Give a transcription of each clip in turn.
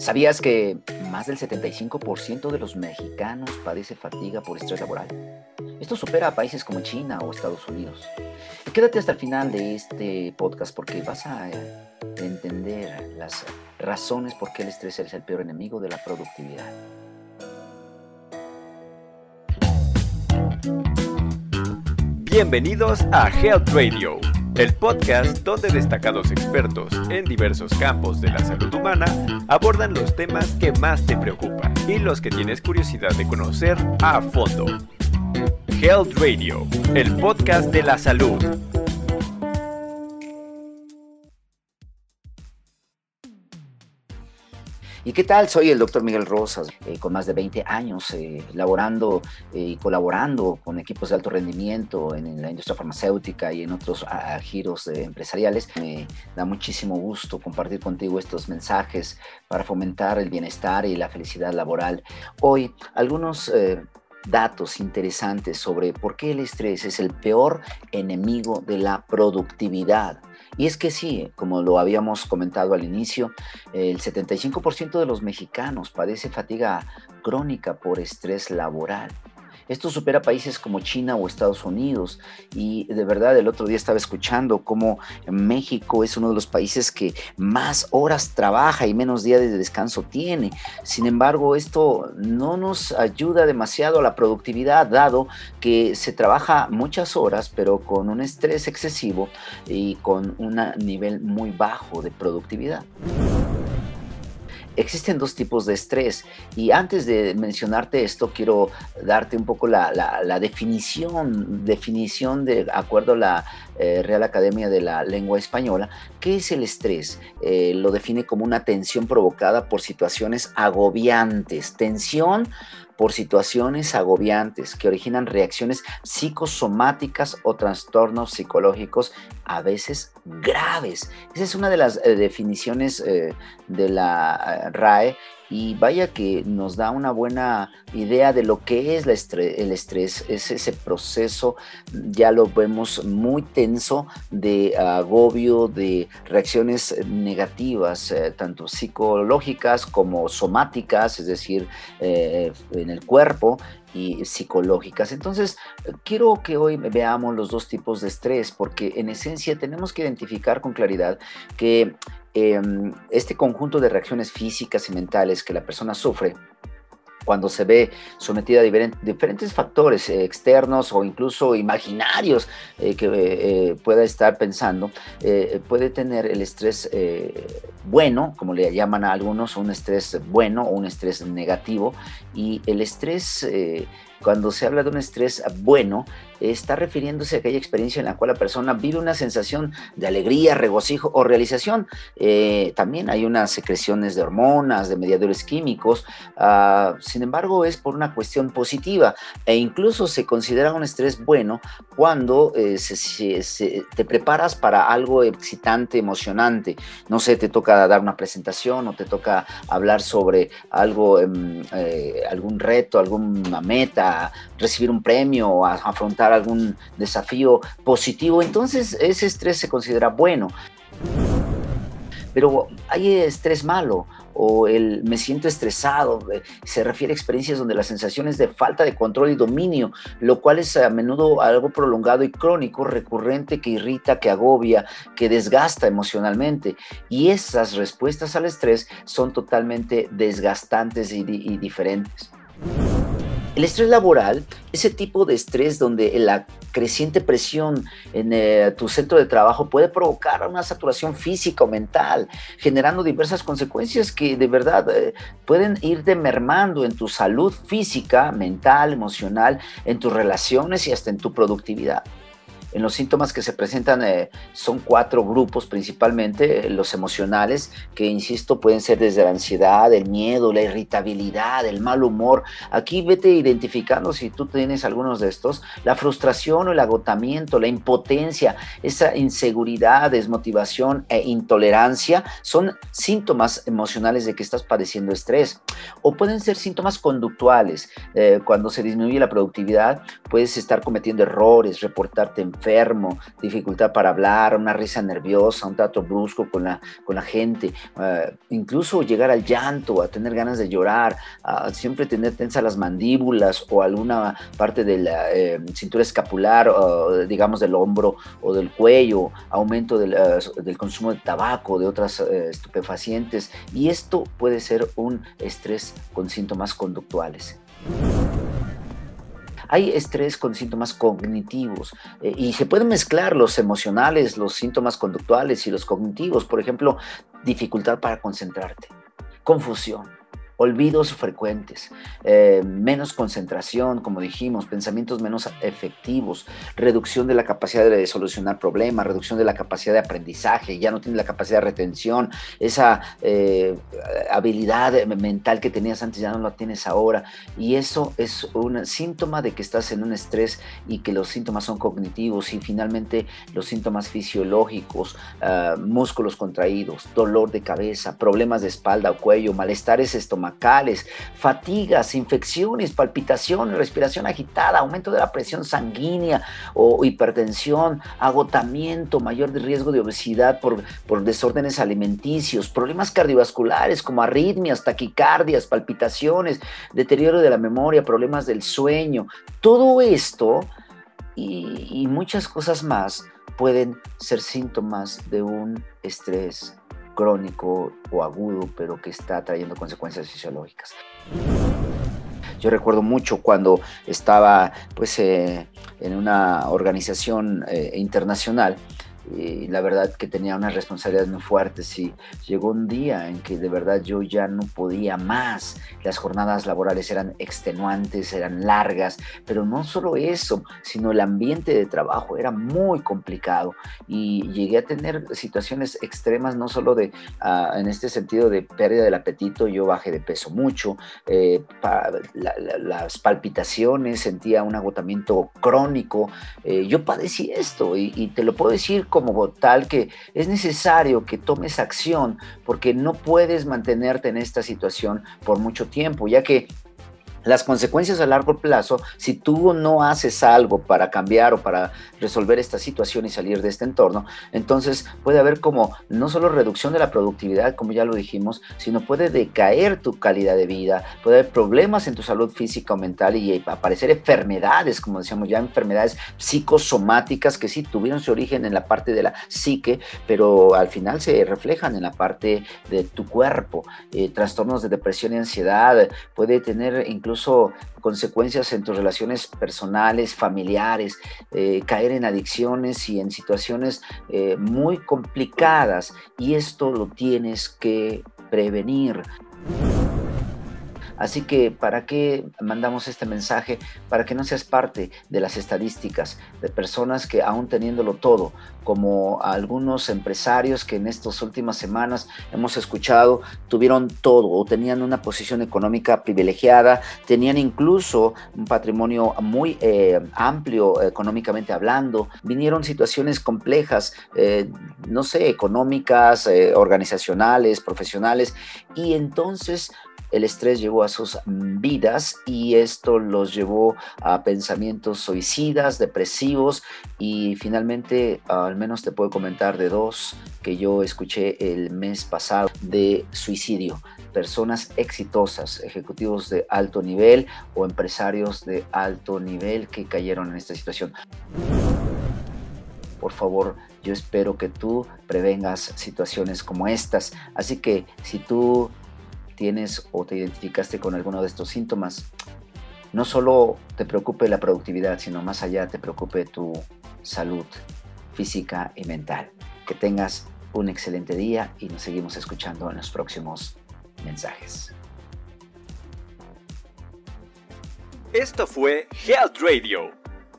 ¿Sabías que más del 75% de los mexicanos padece fatiga por estrés laboral? Esto supera a países como China o Estados Unidos. quédate hasta el final de este podcast porque vas a entender las razones por qué el estrés es el peor enemigo de la productividad. Bienvenidos a Health Radio el podcast donde destacados expertos en diversos campos de la salud humana abordan los temas que más te preocupan y los que tienes curiosidad de conocer a fondo. Health Radio, el podcast de la salud. ¿Y qué tal? Soy el doctor Miguel Rosas, eh, con más de 20 años eh, laborando eh, y colaborando con equipos de alto rendimiento en, la industria farmacéutica y en otros giros empresariales. Me da muchísimo gusto compartir contigo estos mensajes para fomentar el bienestar y la felicidad laboral. Hoy, algunos datos interesantes sobre por qué el estrés es el peor enemigo de la productividad. Y es que sí, como lo habíamos comentado al inicio, el 75% de los mexicanos padece fatiga crónica por estrés laboral. Esto supera países como China o Estados Unidos. Y de verdad, el otro día estaba escuchando cómo México es uno de los países que más horas trabaja y menos días de descanso tiene. Sin embargo, esto no nos ayuda demasiado a la productividad, dado que se trabaja muchas horas, pero con un estrés excesivo y con un nivel muy bajo de productividad. Existen dos tipos de estrés y antes de mencionarte esto quiero darte un poco la, definición, definición de acuerdo a la eh, Real Academia de la Lengua Española. ¿Qué es el estrés? Eh, lo define como una tensión provocada por situaciones agobiantes, tensión por situaciones agobiantes que originan reacciones psicosomáticas o trastornos psicológicos a veces graves. Esa es una de las eh, definiciones eh, de la eh, RAE y vaya que nos da una buena idea de lo que es el estrés. Es ese proceso, ya lo vemos muy tenso de agobio, de reacciones negativas, tanto psicológicas como somáticas, es decir, en el cuerpo y psicológicas. Entonces, quiero que hoy veamos los dos tipos de estrés, porque en esencia tenemos que identificar con claridad que em, este conjunto de reacciones físicas y mentales que la persona sufre, cuando se ve sometida a diferentes factores eh, externos o incluso imaginarios eh, que eh, pueda estar pensando, puede tener el estrés bueno, como le llaman a algunos, un estrés bueno o un estrés negativo. Y el estrés, cuando se habla de un estrés bueno, está refiriéndose a aquella experiencia en la cual la persona vive una sensación de alegría, regocijo o realización. Eh, también hay unas secreciones de hormonas, de mediadores químicos, ah, sin embargo es por una cuestión positiva e incluso se considera un estrés bueno cuando eh, te preparas para algo excitante, emocionante. No sé, te toca dar una presentación o te toca hablar sobre algo, em, eh, algún reto, alguna meta, recibir un premio o afrontar algún desafío positivo, entonces ese estrés se considera bueno. Pero hay estrés malo o el me siento estresado, eh, se refiere a experiencias donde las sensaciones de falta de control y dominio, lo cual es a menudo algo prolongado y crónico, recurrente, que irrita, que agobia, que desgasta emocionalmente. Y esas respuestas al estrés son totalmente desgastantes y, y diferentes. El estrés laboral, ese tipo de estrés donde la creciente presión en eh, tu centro de trabajo puede provocar una saturación física o mental, generando diversas consecuencias que de verdad eh, pueden irte mermando en tu salud física, mental, emocional, en tus relaciones y hasta en tu productividad. En los síntomas que se presentan eh, son cuatro grupos principalmente, eh, los emocionales, que insisto, pueden ser desde la ansiedad, el miedo, la irritabilidad, el mal humor. Aquí vete identificando si tú tienes algunos de estos, la frustración o el agotamiento, la impotencia, esa inseguridad, desmotivación e intolerancia son síntomas emocionales de que estás padeciendo estrés. O pueden ser síntomas conductuales. Eh, cuando se disminuye la productividad, puedes estar cometiendo errores, reportarte en enfermo, dificultad para hablar, una risa nerviosa, un trato brusco con la, con la gente, eh, incluso llegar al llanto, a tener ganas de llorar, a siempre tener tensas las mandíbulas o alguna parte de la eh, cintura escapular, digamos del hombro o del cuello, aumento del, eh, del consumo de tabaco, de otras estupefacientes, y esto puede ser un estrés con síntomas conductuales. Hay estrés con síntomas cognitivos eh, y se pueden mezclar los emocionales, los síntomas conductuales y los cognitivos. Por ejemplo, dificultad para concentrarte, confusión, olvidos frecuentes, eh, menos concentración, como dijimos, pensamientos menos efectivos, reducción de la capacidad de solucionar problemas, reducción de la capacidad de aprendizaje, ya no tienes la capacidad de retención, esa eh, habilidad mental que tenías antes ya no la tienes ahora. Y eso es un síntoma de que estás en un estrés y que los síntomas son cognitivos y finalmente los síntomas fisiológicos, ah, músculos contraídos, dolor de cabeza, problemas de espalda o cuello, malestares estomacales, fatigas, infecciones, palpitaciones, respiración agitada, aumento de la presión sanguínea o hipertensión, agotamiento, mayor riesgo de obesidad por, por desórdenes alimenticios, problemas cardiovasculares como arritmias, taquicardias, palpitaciones, deterioro de la memoria, problemas del sueño. Todo esto y muchas cosas más pueden ser síntomas de un estrés crónico o agudo, pero que está trayendo consecuencias fisiológicas. Yo recuerdo mucho cuando estaba pues, eh, en una organización eh, internacional y la verdad que tenía unas responsabilidades muy fuertes y llegó un día en que de verdad yo ya no podía más. Las jornadas laborales eran extenuantes, eran largas, pero no solo eso, sino el ambiente de trabajo era muy complicado. Y llegué a tener situaciones extremas, no solo de, ah, en este sentido de pérdida del apetito, yo bajé de peso mucho, eh, las palpitaciones, sentía un agotamiento crónico, eh, yo padecí esto y, y te lo puedo decir como tal que es necesario que tomes acción porque no puedes mantenerte en esta situación por mucho tiempo, ya que las consecuencias a largo plazo, si tú no haces algo para cambiar o para resolver esta situación y salir de este entorno, entonces puede haber como no solo reducción de la productividad, como ya lo dijimos, sino puede decaer tu calidad de vida, puede haber problemas en tu salud física o mental y aparecer enfermedades, como decíamos ya, enfermedades psicosomáticas que sí tuvieron su origen en la parte de la psique, pero al final se reflejan en la parte de tu cuerpo, eh, trastornos de depresión y ansiedad, puede tener incluso incluso consecuencias en tus relaciones personales, familiares, eh, caer en adicciones y en situaciones eh, muy complicadas. Y esto lo tienes que prevenir. Así que, ¿para qué mandamos este mensaje? Para que no seas parte de las estadísticas de personas que aún teniéndolo todo, como algunos empresarios que en estas últimas semanas hemos escuchado, tuvieron todo o tenían una posición económica privilegiada, tenían incluso un patrimonio muy eh, amplio económicamente hablando, vinieron situaciones complejas, eh, no sé, económicas, eh, organizacionales, profesionales, y entonces el estrés llegó a sus vidas y esto los llevó a pensamientos suicidas, depresivos y finalmente al menos te puedo comentar de dos que yo escuché el mes pasado de suicidio. Personas exitosas, ejecutivos de alto nivel o empresarios de alto nivel que cayeron en esta situación por favor, yo espero que tú prevengas situaciones como estas. Así que si tú tienes o te identificaste con alguno de estos síntomas, no solo te preocupe la productividad, sino más allá te preocupe tu salud física y mental. Que tengas un excelente día y nos seguimos escuchando en los próximos mensajes. Esto fue Health Radio.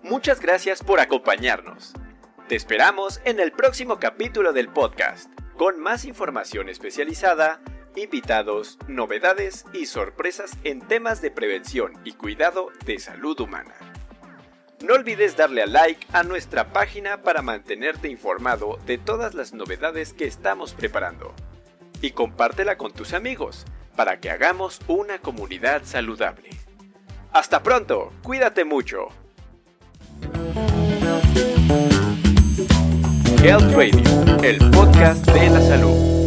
Muchas gracias por acompañarnos. Te esperamos en el próximo capítulo del podcast, con más información especializada invitados, novedades y sorpresas en temas de prevención y cuidado de salud humana. No olvides darle a like a nuestra página para mantenerte informado de todas las novedades que estamos preparando. Y compártela con tus amigos para que hagamos una comunidad saludable. Hasta pronto, cuídate mucho. Health Radio, el podcast de la salud.